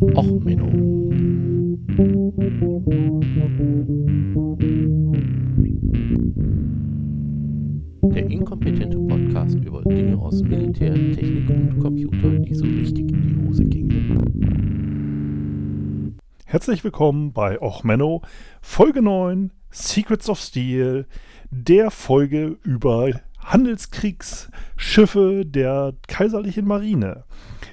Och, Menno. Der inkompetente Podcast über Dinge aus Militär, Technik und Computer, die so richtig in die Hose gingen. Herzlich willkommen bei Och Menno, Folge 9, Secrets of Steel, der Folge über Handelskriegsschiffe der kaiserlichen Marine.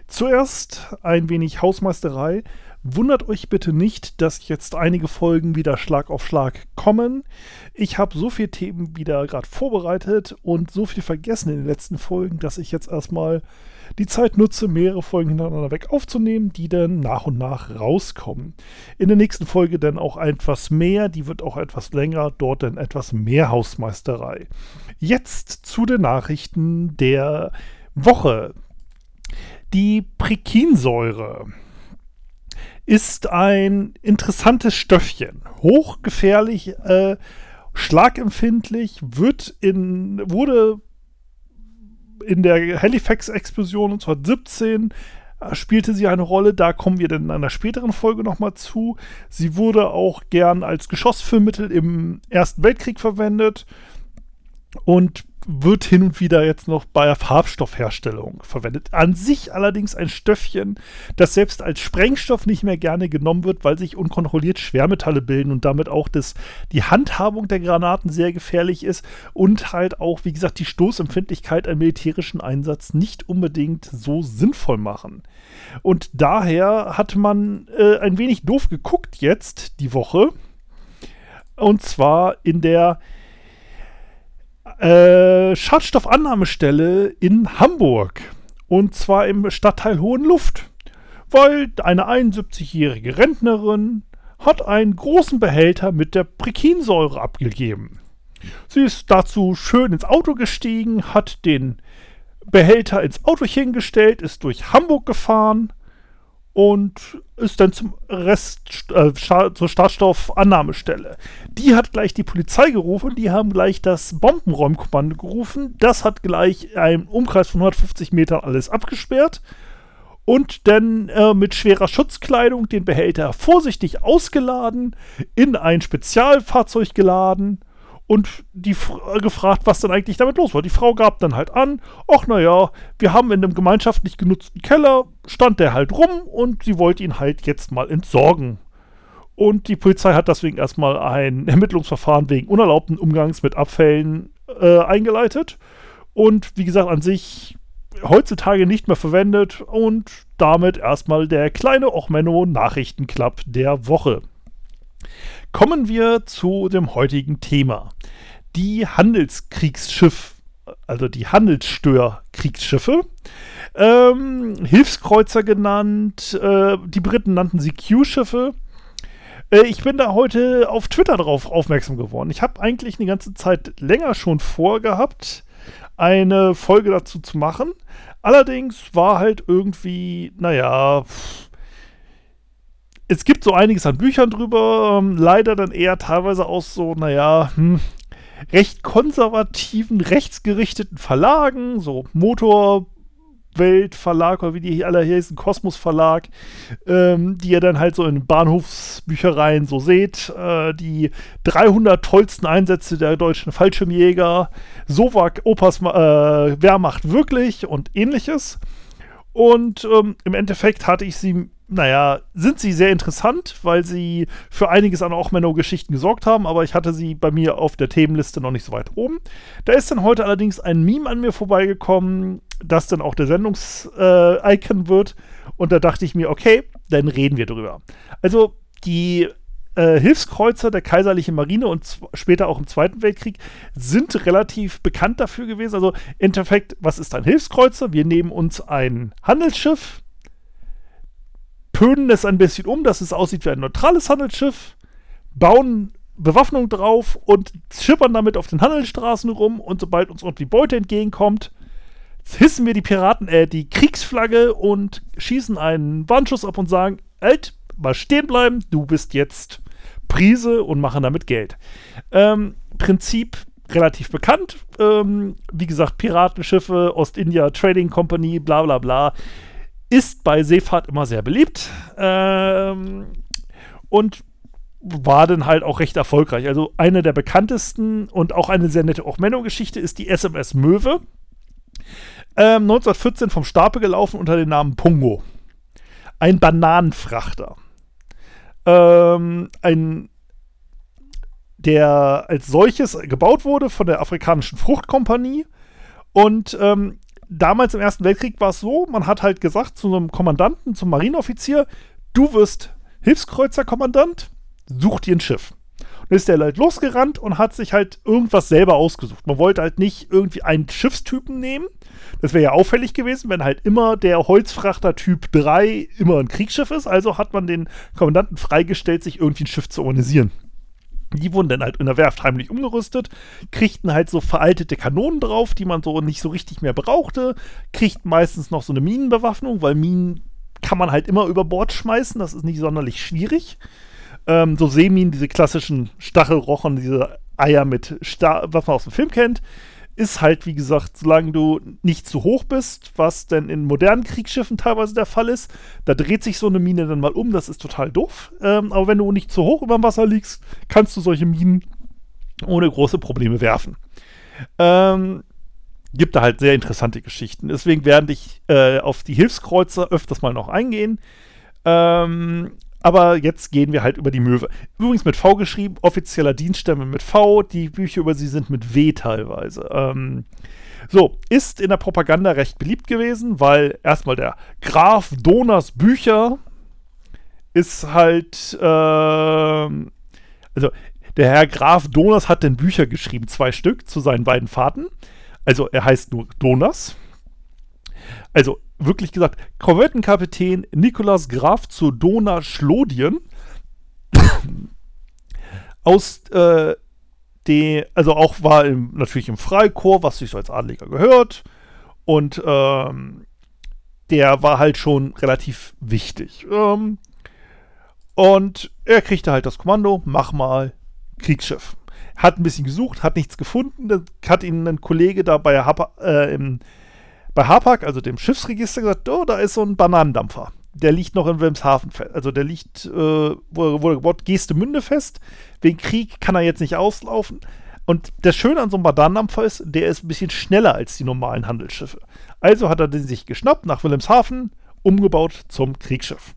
Zuerst ein wenig Hausmeisterei. Wundert euch bitte nicht, dass jetzt einige Folgen wieder Schlag auf Schlag kommen. Ich habe so viele Themen wieder gerade vorbereitet und so viel vergessen in den letzten Folgen, dass ich jetzt erstmal die Zeit nutze, mehrere Folgen hintereinander weg aufzunehmen, die dann nach und nach rauskommen. In der nächsten Folge dann auch etwas mehr, die wird auch etwas länger, dort dann etwas mehr Hausmeisterei. Jetzt zu den Nachrichten der Woche. Die Prikinsäure ist ein interessantes Stöffchen. Hochgefährlich, äh, schlagempfindlich, wird in, wurde in der Halifax-Explosion 1917 äh, spielte sie eine Rolle, da kommen wir dann in einer späteren Folge nochmal zu. Sie wurde auch gern als Geschossfüllmittel im Ersten Weltkrieg verwendet und wird hin und wieder jetzt noch bei der Farbstoffherstellung verwendet. An sich allerdings ein Stöffchen, das selbst als Sprengstoff nicht mehr gerne genommen wird, weil sich unkontrolliert Schwermetalle bilden und damit auch das, die Handhabung der Granaten sehr gefährlich ist und halt auch, wie gesagt, die Stoßempfindlichkeit einen militärischen Einsatz nicht unbedingt so sinnvoll machen. Und daher hat man äh, ein wenig doof geguckt jetzt die Woche. Und zwar in der äh, Schadstoffannahmestelle in Hamburg. Und zwar im Stadtteil Hohenluft. Weil eine 71-jährige Rentnerin hat einen großen Behälter mit der Prikinsäure abgegeben. Sie ist dazu schön ins Auto gestiegen, hat den Behälter ins Autochen gestellt, ist durch Hamburg gefahren und ist dann zum Rest, äh, zur Startstoffannahmestelle. Die hat gleich die Polizei gerufen, die haben gleich das Bombenräumkommando gerufen. Das hat gleich einen Umkreis von 150 Metern alles abgesperrt und dann äh, mit schwerer Schutzkleidung den Behälter vorsichtig ausgeladen, in ein Spezialfahrzeug geladen und die äh, gefragt, was denn eigentlich damit los war. Die Frau gab dann halt an, ach naja, wir haben in einem gemeinschaftlich genutzten Keller, stand der halt rum und sie wollte ihn halt jetzt mal entsorgen. Und die Polizei hat deswegen erstmal ein Ermittlungsverfahren wegen unerlaubten Umgangs mit Abfällen äh, eingeleitet. Und wie gesagt, an sich heutzutage nicht mehr verwendet und damit erstmal der kleine Ochmenno Nachrichtenclub der Woche. Kommen wir zu dem heutigen Thema. Die Handelskriegsschiffe, also die Handelsstörkriegsschiffe, ähm, Hilfskreuzer genannt, äh, die Briten nannten sie Q-Schiffe. Äh, ich bin da heute auf Twitter drauf aufmerksam geworden. Ich habe eigentlich eine ganze Zeit länger schon vorgehabt, eine Folge dazu zu machen. Allerdings war halt irgendwie, naja, es gibt so einiges an Büchern drüber, ähm, leider dann eher teilweise aus so, naja, hm, recht konservativen, rechtsgerichteten Verlagen, so Motorwelt Verlag oder wie die alle heißen, Kosmos Verlag, ähm, die ihr dann halt so in Bahnhofsbüchereien so seht. Äh, die 300 tollsten Einsätze der deutschen Fallschirmjäger, so war Opas äh, Wehrmacht wirklich und ähnliches. Und ähm, im Endeffekt hatte ich sie naja, sind sie sehr interessant, weil sie für einiges an auch Menno-Geschichten gesorgt haben, aber ich hatte sie bei mir auf der Themenliste noch nicht so weit oben. Da ist dann heute allerdings ein Meme an mir vorbeigekommen, das dann auch der Sendungs-Icon äh, wird. Und da dachte ich mir, okay, dann reden wir drüber. Also, die äh, Hilfskreuzer der Kaiserlichen Marine und später auch im Zweiten Weltkrieg sind relativ bekannt dafür gewesen. Also, im Endeffekt, was ist ein Hilfskreuzer? Wir nehmen uns ein Handelsschiff, pönen es ein bisschen um, dass es aussieht wie ein neutrales Handelsschiff, bauen Bewaffnung drauf und schippern damit auf den Handelsstraßen rum und sobald uns irgendwie Beute entgegenkommt, hissen wir die Piraten, äh, die Kriegsflagge und schießen einen Warnschuss ab und sagen, Alt, mal stehen bleiben, du bist jetzt Prise und machen damit Geld. Ähm, Prinzip relativ bekannt. Ähm, wie gesagt, Piratenschiffe, Ostindia Trading Company, bla bla bla ist bei Seefahrt immer sehr beliebt ähm, und war dann halt auch recht erfolgreich. Also eine der bekanntesten und auch eine sehr nette Ochmenno-Geschichte ist die SMS Möwe. Ähm, 1914 vom Stapel gelaufen unter dem Namen Pungo. Ein Bananenfrachter. Ähm, ein, der als solches gebaut wurde von der Afrikanischen Fruchtkompanie. Und ähm, damals im Ersten Weltkrieg war es so, man hat halt gesagt zu einem Kommandanten, zum Marineoffizier, du wirst Hilfskreuzerkommandant, such dir ein Schiff. Und ist der halt losgerannt und hat sich halt irgendwas selber ausgesucht. Man wollte halt nicht irgendwie einen Schiffstypen nehmen. Das wäre ja auffällig gewesen, wenn halt immer der Holzfrachter Typ 3 immer ein Kriegsschiff ist. Also hat man den Kommandanten freigestellt, sich irgendwie ein Schiff zu organisieren. Die wurden dann halt in der Werft heimlich umgerüstet, kriegten halt so veraltete Kanonen drauf, die man so nicht so richtig mehr brauchte, kriegten meistens noch so eine Minenbewaffnung, weil Minen kann man halt immer über Bord schmeißen, das ist nicht sonderlich schwierig. Ähm, so Seeminen, diese klassischen Stachelrochen, diese Eier mit, Sta was man aus dem Film kennt, ist halt, wie gesagt, solange du nicht zu hoch bist, was denn in modernen Kriegsschiffen teilweise der Fall ist, da dreht sich so eine Mine dann mal um, das ist total doof. Ähm, aber wenn du nicht zu hoch über dem Wasser liegst, kannst du solche Minen ohne große Probleme werfen. Ähm, gibt da halt sehr interessante Geschichten. Deswegen werde ich äh, auf die Hilfskreuzer öfters mal noch eingehen. Ähm, aber jetzt gehen wir halt über die Möwe. Übrigens mit V geschrieben, offizieller Dienststemme mit V. Die Bücher über sie sind mit W teilweise. Ähm, so, ist in der Propaganda recht beliebt gewesen, weil erstmal der Graf Donas Bücher ist halt, ähm, also der Herr Graf Donas hat denn Bücher geschrieben, zwei Stück zu seinen beiden Fahrten. Also er heißt nur Donas. Also wirklich gesagt, Korvettenkapitän Nikolaus Graf zu Dona Schlodien aus äh, die, also auch war im, natürlich im Freikorps, was sich so als Adliger gehört. Und ähm, der war halt schon relativ wichtig. Ähm, und er kriegte halt das Kommando, mach mal Kriegsschiff. Hat ein bisschen gesucht, hat nichts gefunden. Hat ihn ein Kollege da bei Hapa, äh, im bei Hapag, also dem Schiffsregister, gesagt, oh, da ist so ein Bananendampfer. Der liegt noch in Wilhelmshaven fest. Also der liegt, äh, wo, wo gebaut, Geestemünde fest. Wegen Krieg kann er jetzt nicht auslaufen. Und das Schöne an so einem Bananendampfer ist, der ist ein bisschen schneller als die normalen Handelsschiffe. Also hat er den sich geschnappt nach Wilhelmshaven, umgebaut zum Kriegsschiff.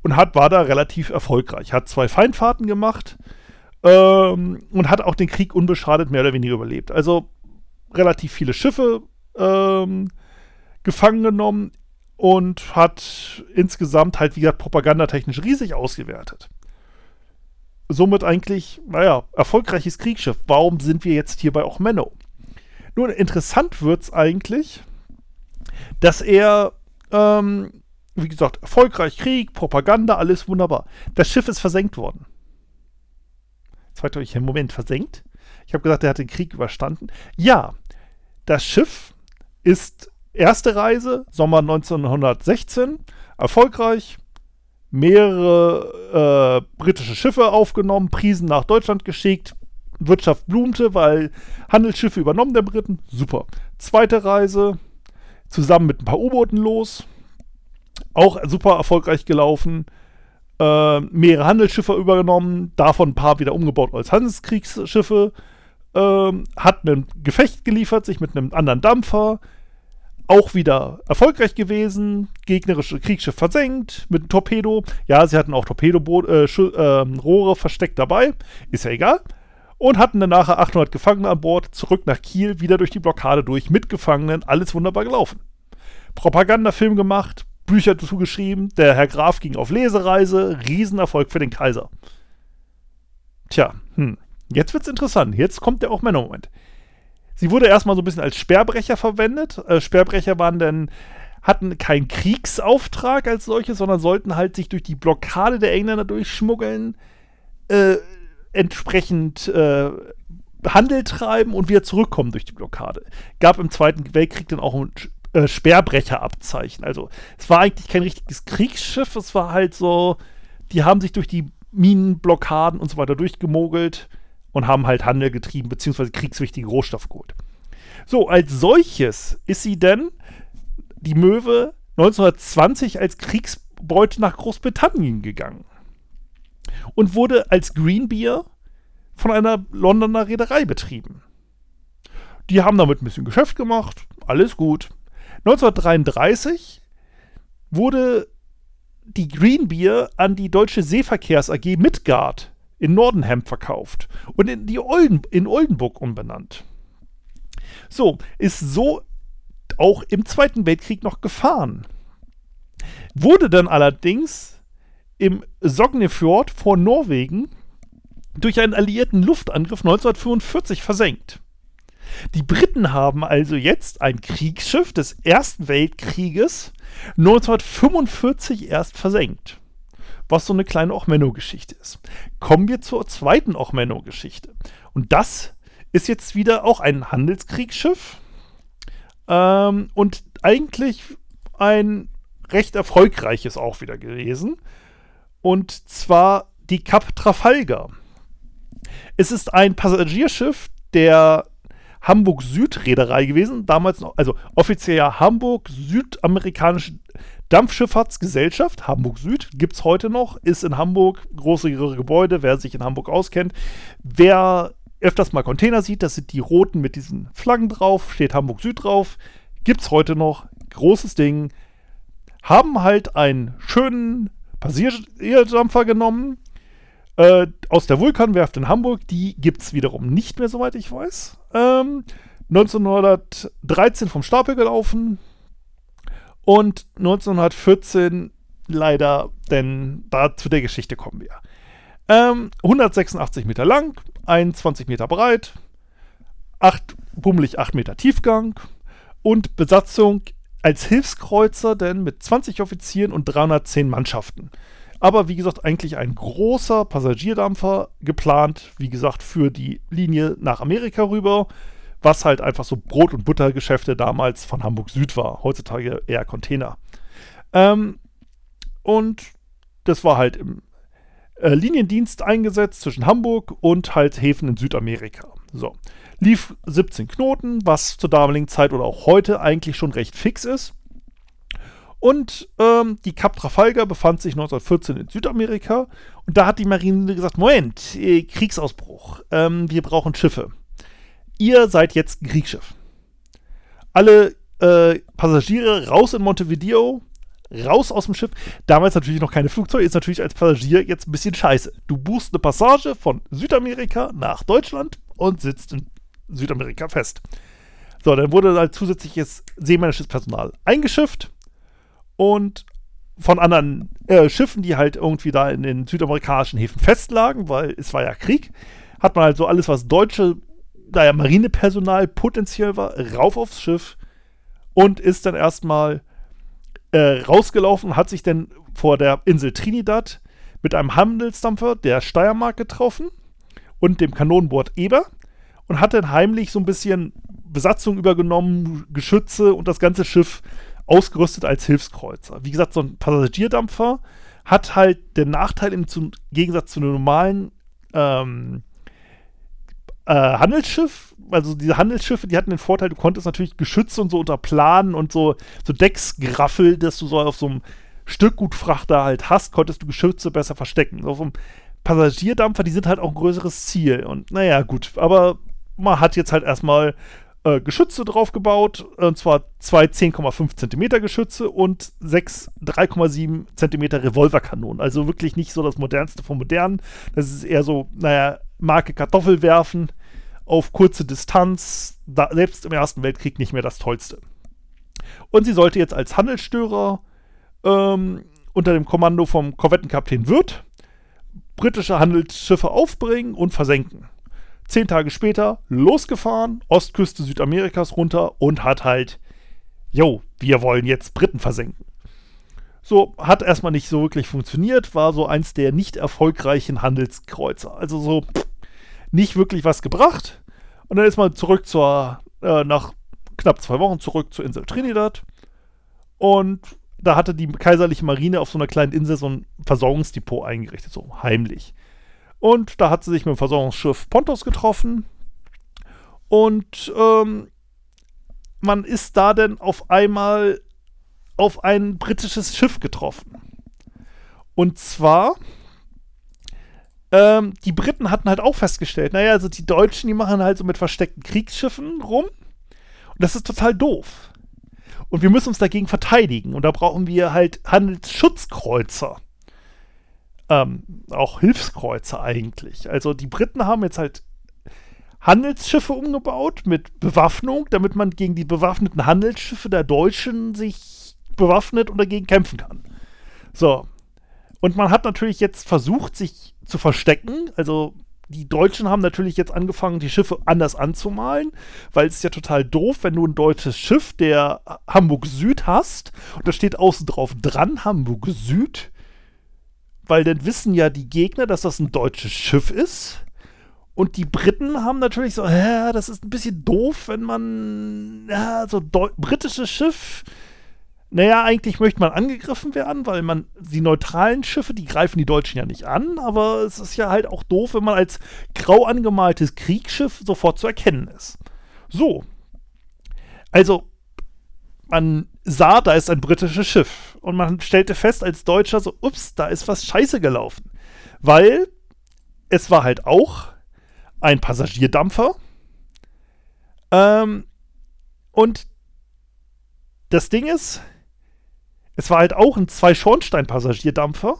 Und hat, war da relativ erfolgreich. Hat zwei Feindfahrten gemacht ähm, und hat auch den Krieg unbeschadet mehr oder weniger überlebt. Also relativ viele Schiffe ähm, gefangen genommen und hat insgesamt halt, wie gesagt, propagandatechnisch riesig ausgewertet. Somit eigentlich, naja, erfolgreiches Kriegsschiff. Warum sind wir jetzt hier bei Ochmenno? Nun, interessant wird es eigentlich, dass er, ähm, wie gesagt, erfolgreich Krieg, Propaganda, alles wunderbar. Das Schiff ist versenkt worden. Jetzt fragt euch, im Moment versenkt? Ich habe gesagt, er hat den Krieg überstanden. Ja, das Schiff ist erste Reise, Sommer 1916, erfolgreich. Mehrere äh, britische Schiffe aufgenommen, Prisen nach Deutschland geschickt. Wirtschaft blumte, weil Handelsschiffe übernommen der Briten. Super. Zweite Reise, zusammen mit ein paar U-Booten los. Auch super erfolgreich gelaufen. Äh, mehrere Handelsschiffe übernommen, davon ein paar wieder umgebaut als Handelskriegsschiffe. Äh, hat ein Gefecht geliefert, sich mit einem anderen Dampfer auch wieder erfolgreich gewesen. Gegnerische Kriegsschiff versenkt mit einem Torpedo. Ja, sie hatten auch Torpedorohre äh, äh, versteckt dabei. Ist ja egal. Und hatten dann nachher 800 Gefangene an Bord, zurück nach Kiel, wieder durch die Blockade durch, mit Gefangenen, alles wunderbar gelaufen. Propagandafilm gemacht, Bücher dazu geschrieben, der Herr Graf ging auf Lesereise, Riesenerfolg für den Kaiser. Tja, hm. Jetzt wird's interessant. Jetzt kommt der auch Männermoment. Sie wurde erstmal so ein bisschen als Sperrbrecher verwendet. Äh, Sperrbrecher waren dann hatten keinen Kriegsauftrag als solches, sondern sollten halt sich durch die Blockade der Engländer durchschmuggeln, äh, entsprechend äh, Handel treiben und wieder zurückkommen durch die Blockade. Gab im Zweiten Weltkrieg dann auch ein äh, Sperrbrecherabzeichen. Also es war eigentlich kein richtiges Kriegsschiff, es war halt so, die haben sich durch die Minenblockaden und so weiter durchgemogelt und haben halt Handel getrieben, beziehungsweise kriegswichtige Rohstoffe geholt. So, als solches ist sie denn, die Möwe, 1920 als Kriegsbeute nach Großbritannien gegangen und wurde als Green Beer von einer Londoner Reederei betrieben. Die haben damit ein bisschen Geschäft gemacht, alles gut. 1933 wurde die Green Beer an die Deutsche Seeverkehrs AG Midgard in Nordenham verkauft und in, die Olden, in Oldenburg umbenannt. So, ist so auch im Zweiten Weltkrieg noch gefahren. Wurde dann allerdings im Sognefjord vor Norwegen durch einen alliierten Luftangriff 1945 versenkt. Die Briten haben also jetzt ein Kriegsschiff des Ersten Weltkrieges 1945 erst versenkt. Was so eine kleine Ochmenno-Geschichte ist. Kommen wir zur zweiten Ochmenno-Geschichte. Und das ist jetzt wieder auch ein Handelskriegsschiff. Ähm, und eigentlich ein recht erfolgreiches auch wieder gewesen. Und zwar die Cap Trafalgar. Es ist ein Passagierschiff der Hamburg Süd Reederei gewesen, damals noch, also offiziell ja Hamburg Südamerikanische Dampfschifffahrtsgesellschaft, Hamburg Süd, gibt es heute noch, ist in Hamburg, große Gebäude, wer sich in Hamburg auskennt. Wer öfters mal Container sieht, das sind die roten mit diesen Flaggen drauf, steht Hamburg Süd drauf, gibt es heute noch, großes Ding. Haben halt einen schönen Passierdampfer genommen, äh, aus der Vulkanwerft in Hamburg, die gibt es wiederum nicht mehr, soweit ich weiß. Ähm, 1913 vom Stapel gelaufen und 1914 leider, denn da zu der Geschichte kommen wir. Ähm, 186 Meter lang, 21 Meter breit, 8, bummelig 8 Meter Tiefgang und Besatzung als Hilfskreuzer denn mit 20 Offizieren und 310 Mannschaften. Aber wie gesagt, eigentlich ein großer Passagierdampfer geplant, wie gesagt, für die Linie nach Amerika rüber, was halt einfach so Brot- und Buttergeschäfte damals von Hamburg Süd war. Heutzutage eher Container. Ähm, und das war halt im äh, Liniendienst eingesetzt zwischen Hamburg und halt Häfen in Südamerika. So. Lief 17 Knoten, was zur damaligen Zeit oder auch heute eigentlich schon recht fix ist. Und ähm, die Cap Trafalgar befand sich 1914 in Südamerika. Und da hat die Marine gesagt: Moment, äh, Kriegsausbruch. Ähm, wir brauchen Schiffe. Ihr seid jetzt ein Kriegsschiff. Alle äh, Passagiere raus in Montevideo, raus aus dem Schiff. Damals natürlich noch keine Flugzeuge, ist natürlich als Passagier jetzt ein bisschen scheiße. Du buchst eine Passage von Südamerika nach Deutschland und sitzt in Südamerika fest. So, dann wurde halt zusätzliches seemännisches Personal eingeschifft und von anderen äh, Schiffen, die halt irgendwie da in den südamerikanischen Häfen festlagen, weil es war ja Krieg, hat man halt so alles, was deutsche, naja, Marinepersonal potenziell war, rauf aufs Schiff und ist dann erstmal äh, rausgelaufen, hat sich dann vor der Insel Trinidad mit einem Handelsdampfer der Steiermark getroffen und dem Kanonenboot Eber und hat dann heimlich so ein bisschen Besatzung übergenommen, Geschütze und das ganze Schiff ausgerüstet als Hilfskreuzer. Wie gesagt, so ein Passagierdampfer hat halt den Nachteil im Gegensatz zu einem normalen ähm, äh, Handelsschiff. Also diese Handelsschiffe, die hatten den Vorteil, du konntest natürlich Geschütze und so unterplanen und so, so Decksgraffel, dass du so auf so einem Stückgutfrachter halt hast, konntest du Geschütze besser verstecken. Auf einem Passagierdampfer, die sind halt auch ein größeres Ziel. Und naja, gut, aber man hat jetzt halt erstmal äh, Geschütze draufgebaut, und zwar zwei 10,5 cm Geschütze und sechs 3,7 cm Revolverkanonen. Also wirklich nicht so das modernste vom modernen. Das ist eher so, naja, Marke Kartoffel werfen auf kurze Distanz, selbst im Ersten Weltkrieg nicht mehr das Tollste. Und sie sollte jetzt als Handelsstörer ähm, unter dem Kommando vom Korvettenkapitän Wirth britische Handelsschiffe aufbringen und versenken. Zehn Tage später losgefahren, Ostküste Südamerikas runter und hat halt, yo, wir wollen jetzt Briten versenken. So, hat erstmal nicht so wirklich funktioniert, war so eins der nicht erfolgreichen Handelskreuzer. Also so nicht wirklich was gebracht. Und dann ist man zurück zur, äh, nach knapp zwei Wochen zurück zur Insel Trinidad. Und da hatte die kaiserliche Marine auf so einer kleinen Insel so ein Versorgungsdepot eingerichtet, so heimlich. Und da hat sie sich mit dem Versorgungsschiff Pontos getroffen. Und ähm, man ist da denn auf einmal auf ein britisches Schiff getroffen. Und zwar, ähm, die Briten hatten halt auch festgestellt, naja, also die Deutschen, die machen halt so mit versteckten Kriegsschiffen rum. Und das ist total doof. Und wir müssen uns dagegen verteidigen. Und da brauchen wir halt Handelsschutzkreuzer. Ähm, auch Hilfskreuzer eigentlich. Also die Briten haben jetzt halt Handelsschiffe umgebaut mit Bewaffnung, damit man gegen die bewaffneten Handelsschiffe der Deutschen sich bewaffnet und dagegen kämpfen kann. So. Und man hat natürlich jetzt versucht, sich zu verstecken. Also die Deutschen haben natürlich jetzt angefangen, die Schiffe anders anzumalen, weil es ist ja total doof, wenn du ein deutsches Schiff der Hamburg Süd hast und da steht außen drauf dran Hamburg Süd, weil dann wissen ja die Gegner, dass das ein deutsches Schiff ist. Und die Briten haben natürlich so, ja, das ist ein bisschen doof, wenn man ja, so britisches Schiff naja, eigentlich möchte man angegriffen werden, weil man die neutralen Schiffe, die greifen die Deutschen ja nicht an, aber es ist ja halt auch doof, wenn man als grau angemaltes Kriegsschiff sofort zu erkennen ist. So. Also, man sah, da ist ein britisches Schiff und man stellte fest als Deutscher so, ups, da ist was scheiße gelaufen. Weil es war halt auch ein Passagierdampfer. Ähm, und das Ding ist, es war halt auch ein Zwei-Schornstein-Passagierdampfer.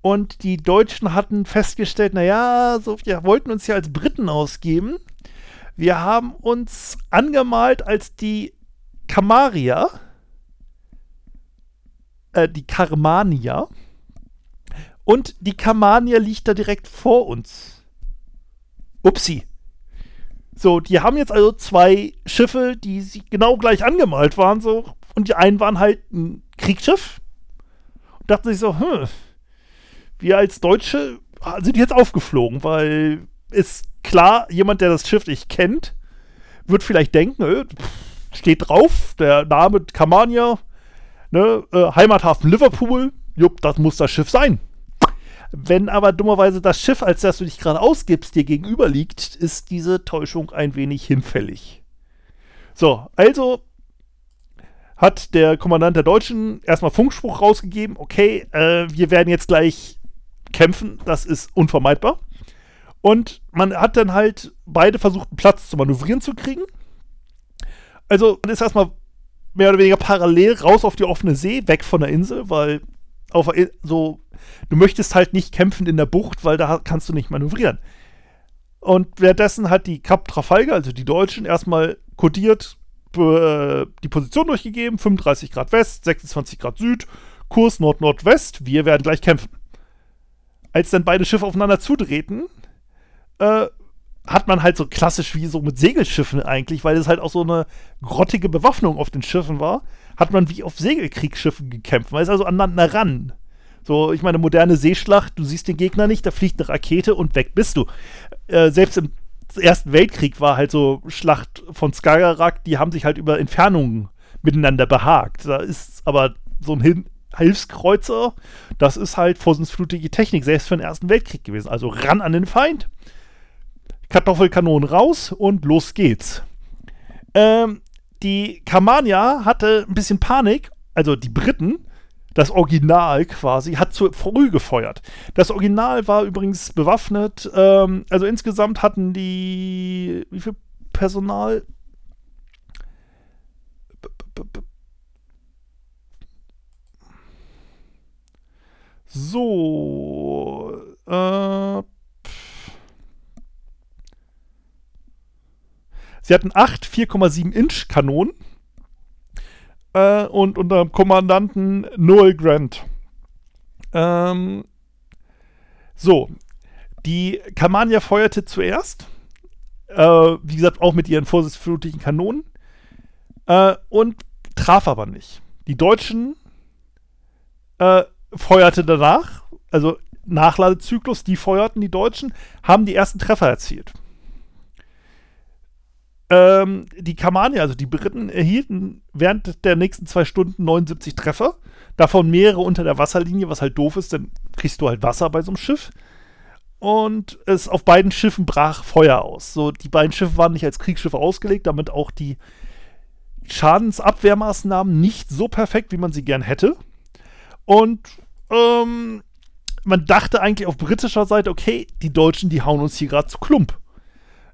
Und die Deutschen hatten festgestellt, naja, so, wir wollten uns ja als Briten ausgeben. Wir haben uns angemalt als die Kamaria, äh, die Karmania. Und die Karmania liegt da direkt vor uns. Upsi. So, die haben jetzt also zwei Schiffe, die genau gleich angemalt waren, so und die einen waren halt ein Kriegsschiff und dachten sich so, hm, wir als Deutsche sind jetzt aufgeflogen, weil ist klar, jemand, der das Schiff nicht kennt, wird vielleicht denken, äh, steht drauf, der Name Kamania, ne, äh, Heimathafen Liverpool, jupp, das muss das Schiff sein. Wenn aber dummerweise das Schiff, als das du dich gerade ausgibst, dir gegenüber liegt, ist diese Täuschung ein wenig hinfällig. So, also hat der Kommandant der Deutschen erstmal Funkspruch rausgegeben, okay, äh, wir werden jetzt gleich kämpfen, das ist unvermeidbar. Und man hat dann halt beide versucht, einen Platz zu manövrieren zu kriegen. Also man ist erstmal mehr oder weniger parallel raus auf die offene See, weg von der Insel, weil auf so, du möchtest halt nicht kämpfen in der Bucht, weil da kannst du nicht manövrieren. Und währenddessen hat die Kap Trafalgar, also die Deutschen, erstmal kodiert äh, die Position durchgegeben: 35 Grad West, 26 Grad Süd, Kurs Nord-Nordwest. Wir werden gleich kämpfen. Als dann beide Schiffe aufeinander zudrehten, äh, hat man halt so klassisch wie so mit Segelschiffen eigentlich, weil es halt auch so eine grottige Bewaffnung auf den Schiffen war, hat man wie auf Segelkriegsschiffen gekämpft. Man ist also aneinander ran. So, ich meine, moderne Seeschlacht, du siehst den Gegner nicht, da fliegt eine Rakete und weg bist du. Äh, selbst im Ersten Weltkrieg war halt so Schlacht von Skagerrak, die haben sich halt über Entfernungen miteinander behagt. Da ist aber so ein Hin Hilfskreuzer, das ist halt vorsinnsflutige Technik, selbst für den Ersten Weltkrieg gewesen. Also ran an den Feind, Kartoffelkanonen raus und los geht's. Ähm, die Kamania hatte ein bisschen Panik, also die Briten, das Original quasi, hat zu früh gefeuert. Das Original war übrigens bewaffnet. Ähm, also insgesamt hatten die. Wie viel Personal? So. Äh, Sie hatten acht 4,7 Inch Kanonen äh, und unter Kommandanten Noel Grant. Ähm, so, die Kamania feuerte zuerst, äh, wie gesagt, auch mit ihren vorsichtsflutlichen Kanonen äh, und traf aber nicht. Die Deutschen äh, feuerte danach, also Nachladezyklus, die feuerten die Deutschen, haben die ersten Treffer erzielt. Ähm, die Kamani, also die Briten, erhielten während der nächsten zwei Stunden 79 Treffer. Davon mehrere unter der Wasserlinie, was halt doof ist, dann kriegst du halt Wasser bei so einem Schiff. Und es auf beiden Schiffen brach Feuer aus. So, die beiden Schiffe waren nicht als Kriegsschiffe ausgelegt, damit auch die Schadensabwehrmaßnahmen nicht so perfekt, wie man sie gern hätte. Und ähm, man dachte eigentlich auf britischer Seite, okay, die Deutschen, die hauen uns hier gerade zu Klump.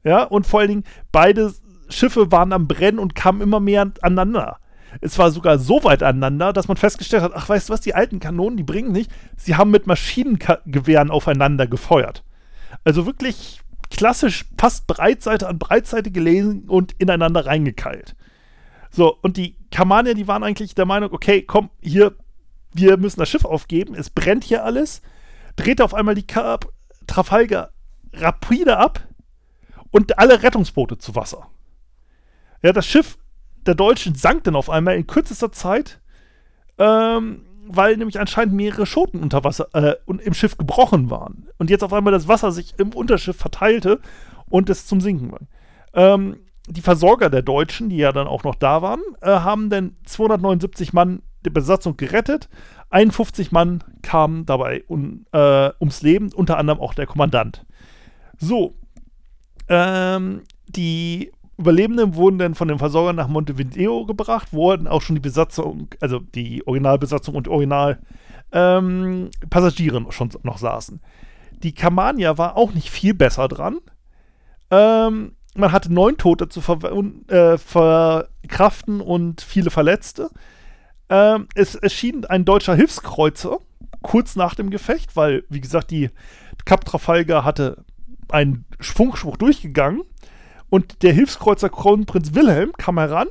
Ja, und vor allen Dingen, beide Schiffe waren am Brennen und kamen immer mehr aneinander. Es war sogar so weit aneinander, dass man festgestellt hat, ach, weißt du was, die alten Kanonen, die bringen nicht. Sie haben mit Maschinengewehren aufeinander gefeuert. Also wirklich klassisch fast Breitseite an Breitseite gelesen und ineinander reingekeilt. So, und die Kamanier, die waren eigentlich der Meinung, okay, komm, hier, wir müssen das Schiff aufgeben, es brennt hier alles. Dreht auf einmal die Kap Trafalgar rapide ab und alle Rettungsboote zu Wasser. Ja, das Schiff der Deutschen sank dann auf einmal in kürzester Zeit, ähm, weil nämlich anscheinend mehrere Schoten unter Wasser äh, im Schiff gebrochen waren. Und jetzt auf einmal das Wasser sich im Unterschiff verteilte und es zum Sinken war. Ähm, die Versorger der Deutschen, die ja dann auch noch da waren, äh, haben dann 279 Mann der Besatzung gerettet. 51 Mann kamen dabei un, äh, ums Leben, unter anderem auch der Kommandant. So, ähm, die Überlebenden wurden dann von den Versorgern nach Montevideo gebracht, dann auch schon die Besatzung, also die Originalbesatzung und Original ähm, schon noch saßen. Die Kamania war auch nicht viel besser dran. Ähm, man hatte neun Tote zu ver äh, verkraften und viele Verletzte. Ähm, es erschien ein deutscher Hilfskreuzer kurz nach dem Gefecht, weil, wie gesagt, die Kap Trafalgar hatte einen Funkspruch durchgegangen und der Hilfskreuzer Kronprinz Wilhelm kam heran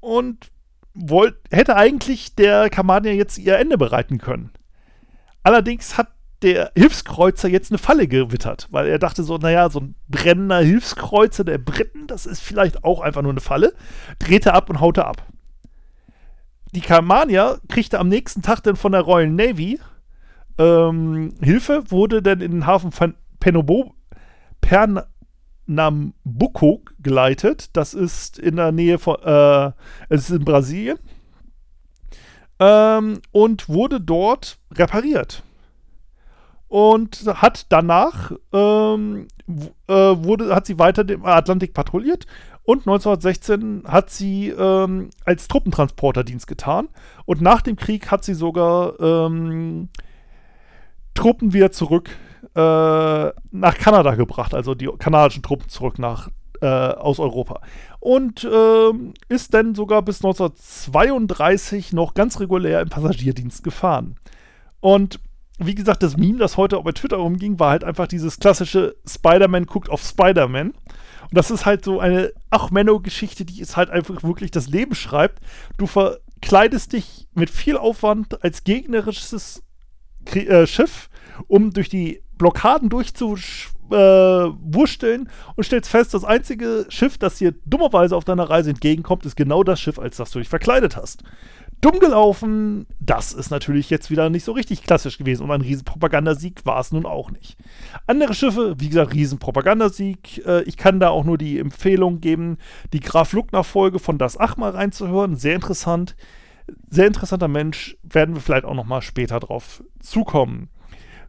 und wollt, hätte eigentlich der Kamanier jetzt ihr Ende bereiten können. Allerdings hat der Hilfskreuzer jetzt eine Falle gewittert, weil er dachte so, naja, so ein brennender Hilfskreuzer der Briten, das ist vielleicht auch einfach nur eine Falle, drehte ab und haute ab. Die Kamanier kriegte am nächsten Tag dann von der Royal Navy ähm, Hilfe, wurde dann in den Hafen von Penobo, Pernambuco geleitet. Das ist in der Nähe von, äh, es ist in Brasilien. Ähm, und wurde dort repariert und hat danach ähm, äh, wurde, hat sie weiter den Atlantik patrouilliert und 1916 hat sie ähm, als Truppentransporterdienst getan und nach dem Krieg hat sie sogar ähm, Truppen wieder zurück äh, nach Kanada gebracht, also die kanadischen Truppen zurück nach äh, aus Europa. Und äh, ist dann sogar bis 1932 noch ganz regulär im Passagierdienst gefahren. Und wie gesagt, das Meme, das heute auch bei Twitter rumging, war halt einfach dieses klassische Spider-Man guckt auf Spider-Man. Und das ist halt so eine Ach-Menno-Geschichte, die es halt einfach wirklich das Leben schreibt. Du verkleidest dich mit viel Aufwand als gegnerisches äh, Schiff, um durch die Blockaden durchzuwursteln äh, und stellst fest, das einzige Schiff, das dir dummerweise auf deiner Reise entgegenkommt, ist genau das Schiff, als das du dich verkleidet hast dumm gelaufen. Das ist natürlich jetzt wieder nicht so richtig klassisch gewesen und ein Riesenpropagandasieg war es nun auch nicht. Andere Schiffe, wie gesagt, Riesenpropagandasieg. Äh, ich kann da auch nur die Empfehlung geben, die Graf Luckner-Folge von Das Ach mal reinzuhören. Sehr interessant. Sehr interessanter Mensch. Werden wir vielleicht auch noch mal später drauf zukommen.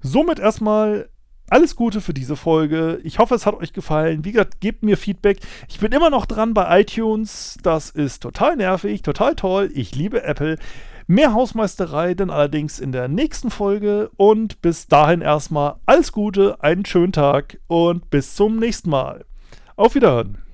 Somit erstmal alles Gute für diese Folge. Ich hoffe, es hat euch gefallen. Wie gesagt, gebt mir Feedback. Ich bin immer noch dran bei iTunes. Das ist total nervig, total toll. Ich liebe Apple. Mehr Hausmeisterei dann allerdings in der nächsten Folge. Und bis dahin erstmal alles Gute, einen schönen Tag und bis zum nächsten Mal. Auf Wiederhören.